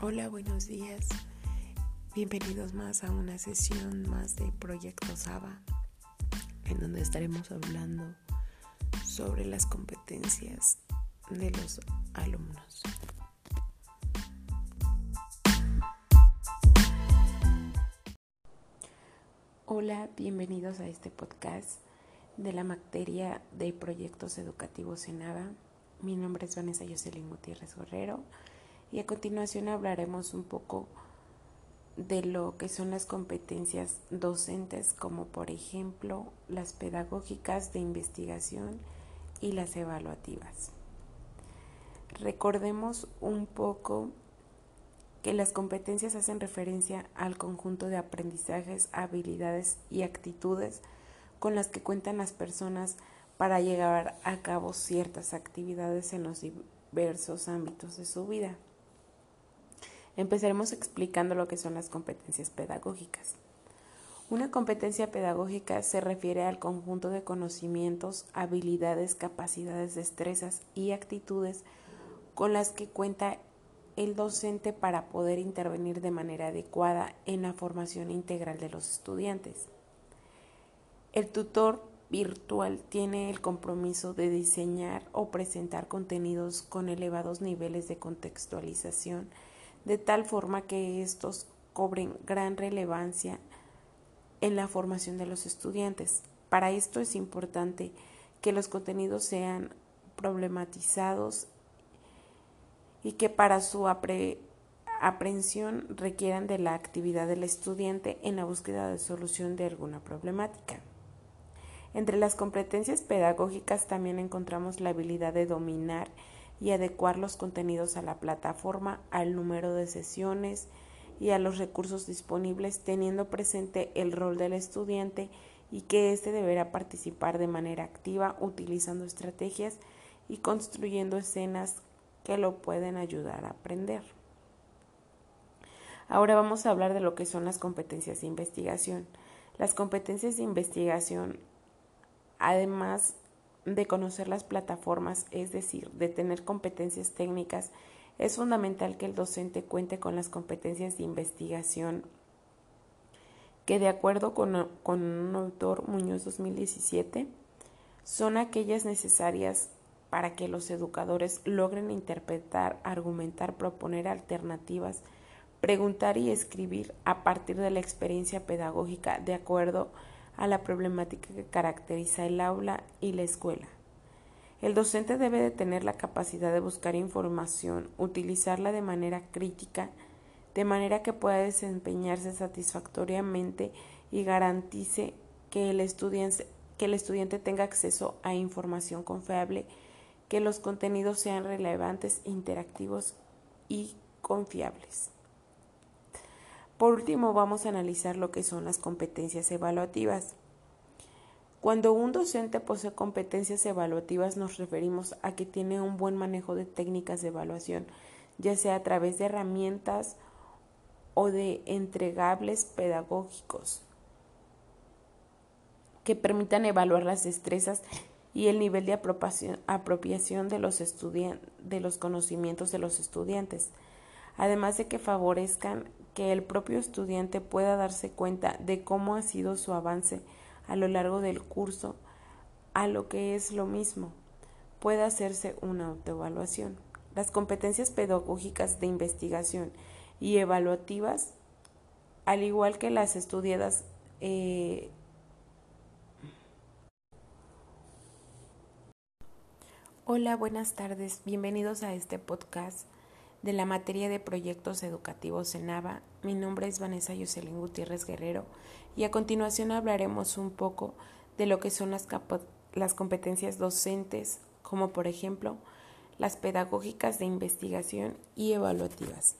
Hola, buenos días. Bienvenidos más a una sesión más de Proyecto Saba, en donde estaremos hablando sobre las competencias de los alumnos. Hola, bienvenidos a este podcast de la materia de proyectos educativos en ABA. Mi nombre es Vanessa Jocelyn Gutiérrez Guerrero y a continuación hablaremos un poco de lo que son las competencias docentes como por ejemplo las pedagógicas de investigación y las evaluativas. Recordemos un poco que las competencias hacen referencia al conjunto de aprendizajes, habilidades y actitudes con las que cuentan las personas para llevar a cabo ciertas actividades en los diversos ámbitos de su vida. Empezaremos explicando lo que son las competencias pedagógicas. Una competencia pedagógica se refiere al conjunto de conocimientos, habilidades, capacidades, destrezas y actitudes con las que cuenta el docente para poder intervenir de manera adecuada en la formación integral de los estudiantes. El tutor virtual tiene el compromiso de diseñar o presentar contenidos con elevados niveles de contextualización de tal forma que estos cobren gran relevancia en la formación de los estudiantes. Para esto es importante que los contenidos sean problematizados y que para su aprehensión requieran de la actividad del estudiante en la búsqueda de solución de alguna problemática. Entre las competencias pedagógicas también encontramos la habilidad de dominar y adecuar los contenidos a la plataforma, al número de sesiones y a los recursos disponibles, teniendo presente el rol del estudiante y que éste deberá participar de manera activa utilizando estrategias y construyendo escenas que lo pueden ayudar a aprender. Ahora vamos a hablar de lo que son las competencias de investigación. Las competencias de investigación, además de conocer las plataformas, es decir, de tener competencias técnicas, es fundamental que el docente cuente con las competencias de investigación que de acuerdo con, un autor Muñoz 2017 son aquellas necesarias para que los educadores logren interpretar, argumentar, proponer alternativas, preguntar y escribir a partir de la experiencia pedagógica de acuerdo a a la problemática que caracteriza el aula y la escuela. El docente debe de tener la capacidad de buscar información, utilizarla de manera crítica, de manera que pueda desempeñarse satisfactoriamente y garantice que el estudiante, que el estudiante tenga acceso a información confiable, que los contenidos sean relevantes, interactivos y confiables. Por último, vamos a analizar lo que son las competencias evaluativas. Cuando un docente posee competencias evaluativas nos referimos a que tiene un buen manejo de técnicas de evaluación, ya sea a través de herramientas o de entregables pedagógicos que permitan evaluar las destrezas y el nivel de apropiación de los, conocimientos de los estudiantes, además de que favorezcan que el propio estudiante pueda darse cuenta de cómo ha sido su avance a lo largo del curso, a lo que es lo mismo, puede hacerse una autoevaluación. Las competencias pedagógicas de investigación y evaluativas, al igual que las estudiadas eh, Hola, buenas tardes. Bienvenidos a este podcast de la materia de proyectos educativos en ABA. Mi nombre es Vanessa Yoselín Gutiérrez Guerrero y a continuación hablaremos un poco de lo que son las, las competencias docentes, como por ejemplo las pedagógicas de investigación y evaluativas.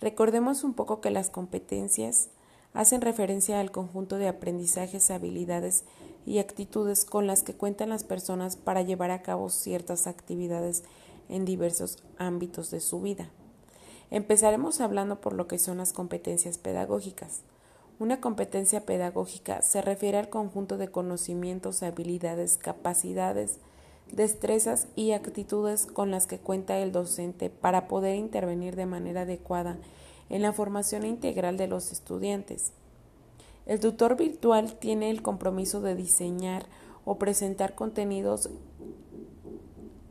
Recordemos un poco que las competencias hacen referencia al conjunto de aprendizajes, habilidades y actitudes con las que cuentan las personas para llevar a cabo ciertas actividades en diversos ámbitos de su vida. Empezaremos hablando por lo que son las competencias pedagógicas. Una competencia pedagógica se refiere al conjunto de conocimientos, habilidades, capacidades, destrezas y actitudes con las que cuenta el docente para poder intervenir de manera adecuada en la formación integral de los estudiantes. El tutor virtual tiene el compromiso de diseñar o presentar contenidos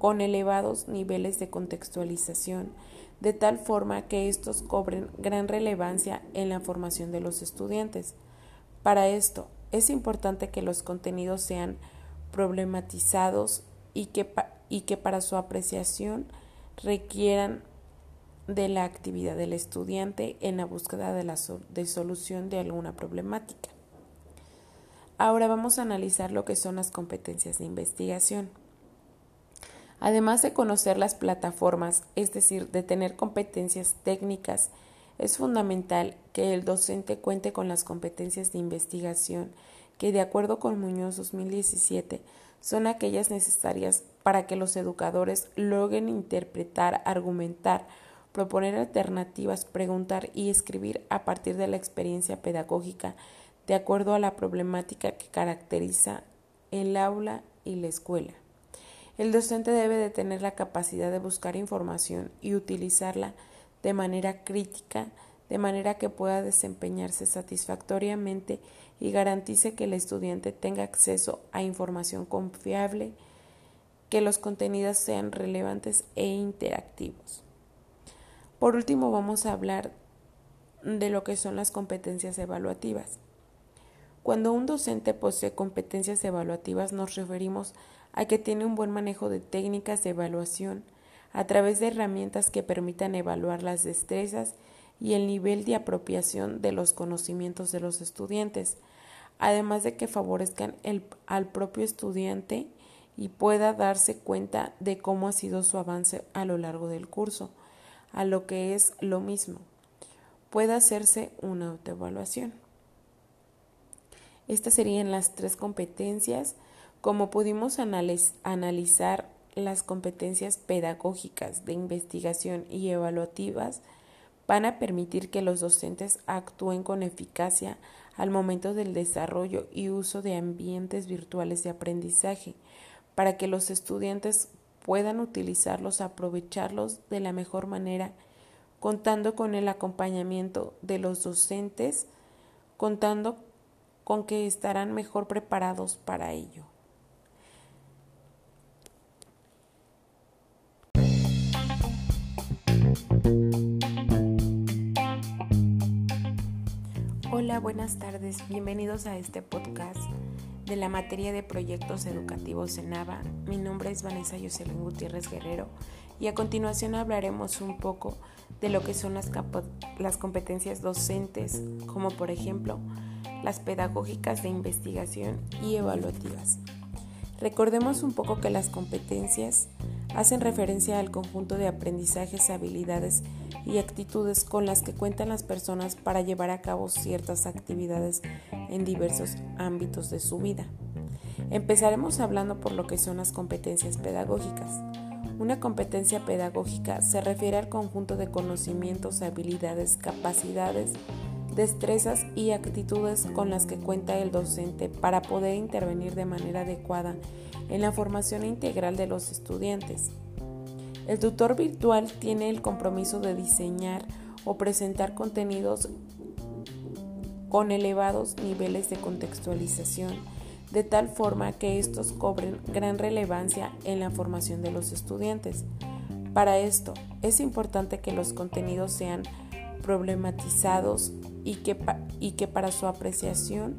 con elevados niveles de contextualización, de tal forma que estos cobren gran relevancia en la formación de los estudiantes. Para esto, es importante que los contenidos sean problematizados y que, y que para su apreciación requieran de la actividad del estudiante en la búsqueda de, la de solución de alguna problemática. Ahora vamos a analizar lo que son las competencias de investigación. Además de conocer las plataformas, es decir, de tener competencias técnicas, es fundamental que el docente cuente con las competencias de investigación que, de acuerdo con Muñoz 2017, son aquellas necesarias para que los educadores logren interpretar, argumentar, proponer alternativas, preguntar y escribir a partir de la experiencia pedagógica de acuerdo a la problemática que caracteriza el aula y la escuela. El docente debe de tener la capacidad de buscar información y utilizarla de manera crítica, de manera que pueda desempeñarse satisfactoriamente y garantice que el estudiante tenga acceso a información confiable, que los contenidos sean relevantes e interactivos. Por último, vamos a hablar de lo que son las competencias evaluativas. Cuando un docente posee competencias evaluativas nos referimos a que tiene un buen manejo de técnicas de evaluación a través de herramientas que permitan evaluar las destrezas y el nivel de apropiación de los conocimientos de los estudiantes, además de que favorezcan el, al propio estudiante y pueda darse cuenta de cómo ha sido su avance a lo largo del curso, a lo que es lo mismo. Puede hacerse una autoevaluación. Estas serían las tres competencias como pudimos analizar las competencias pedagógicas de investigación y evaluativas, van a permitir que los docentes actúen con eficacia al momento del desarrollo y uso de ambientes virtuales de aprendizaje, para que los estudiantes puedan utilizarlos, aprovecharlos de la mejor manera, contando con el acompañamiento de los docentes, contando con que estarán mejor preparados para ello. Hola, buenas tardes. Bienvenidos a este podcast de la materia de proyectos educativos en ABA. Mi nombre es Vanessa Yoselín Gutiérrez Guerrero y a continuación hablaremos un poco de lo que son las, las competencias docentes, como por ejemplo las pedagógicas de investigación y evaluativas. Recordemos un poco que las competencias hacen referencia al conjunto de aprendizajes, habilidades y actitudes con las que cuentan las personas para llevar a cabo ciertas actividades en diversos ámbitos de su vida. Empezaremos hablando por lo que son las competencias pedagógicas. Una competencia pedagógica se refiere al conjunto de conocimientos, habilidades, capacidades, destrezas y actitudes con las que cuenta el docente para poder intervenir de manera adecuada en la formación integral de los estudiantes. El tutor virtual tiene el compromiso de diseñar o presentar contenidos con elevados niveles de contextualización, de tal forma que estos cobren gran relevancia en la formación de los estudiantes. Para esto, es importante que los contenidos sean problematizados y que, y que para su apreciación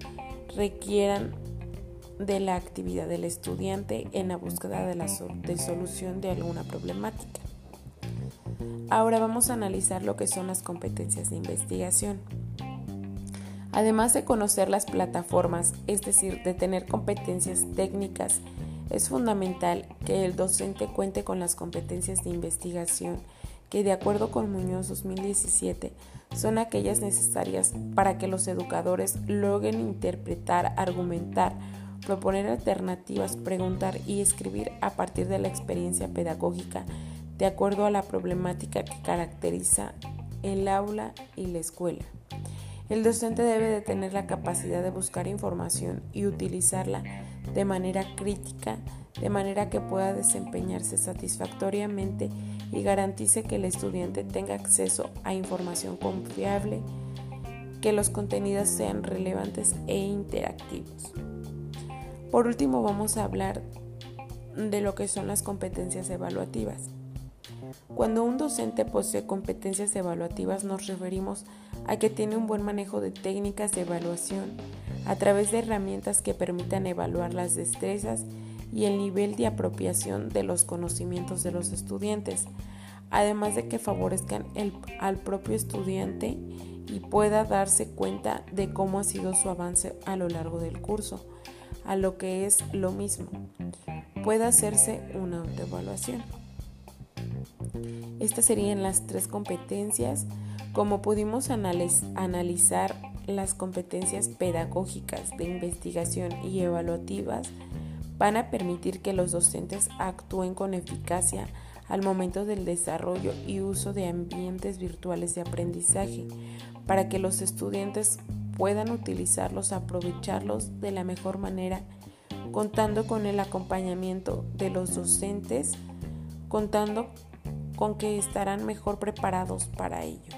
requieran de la actividad del estudiante en la búsqueda de la de solución de alguna problemática. Ahora vamos a analizar lo que son las competencias de investigación. Además de conocer las plataformas, es decir, de tener competencias técnicas, es fundamental que el docente cuente con las competencias de investigación que, de acuerdo con Muñoz 2017, son aquellas necesarias para que los educadores logren interpretar, argumentar, proponer alternativas, preguntar y escribir a partir de la experiencia pedagógica de acuerdo a la problemática que caracteriza el aula y la escuela. El docente debe de tener la capacidad de buscar información y utilizarla de manera crítica, de manera que pueda desempeñarse satisfactoriamente y garantice que el estudiante tenga acceso a información confiable, que los contenidos sean relevantes e interactivos. Por último, vamos a hablar de lo que son las competencias evaluativas. Cuando un docente posee competencias evaluativas nos referimos a que tiene un buen manejo de técnicas de evaluación a través de herramientas que permitan evaluar las destrezas y el nivel de apropiación de los conocimientos de los estudiantes, además de que favorezcan al propio estudiante y pueda darse cuenta de cómo ha sido su avance a lo largo del curso, a lo que es lo mismo, puede hacerse una autoevaluación. Estas serían las tres competencias. Como pudimos analizar las competencias pedagógicas de investigación y evaluativas, van a permitir que los docentes actúen con eficacia al momento del desarrollo y uso de ambientes virtuales de aprendizaje, para que los estudiantes puedan utilizarlos, aprovecharlos de la mejor manera, contando con el acompañamiento de los docentes, contando con que estarán mejor preparados para ello.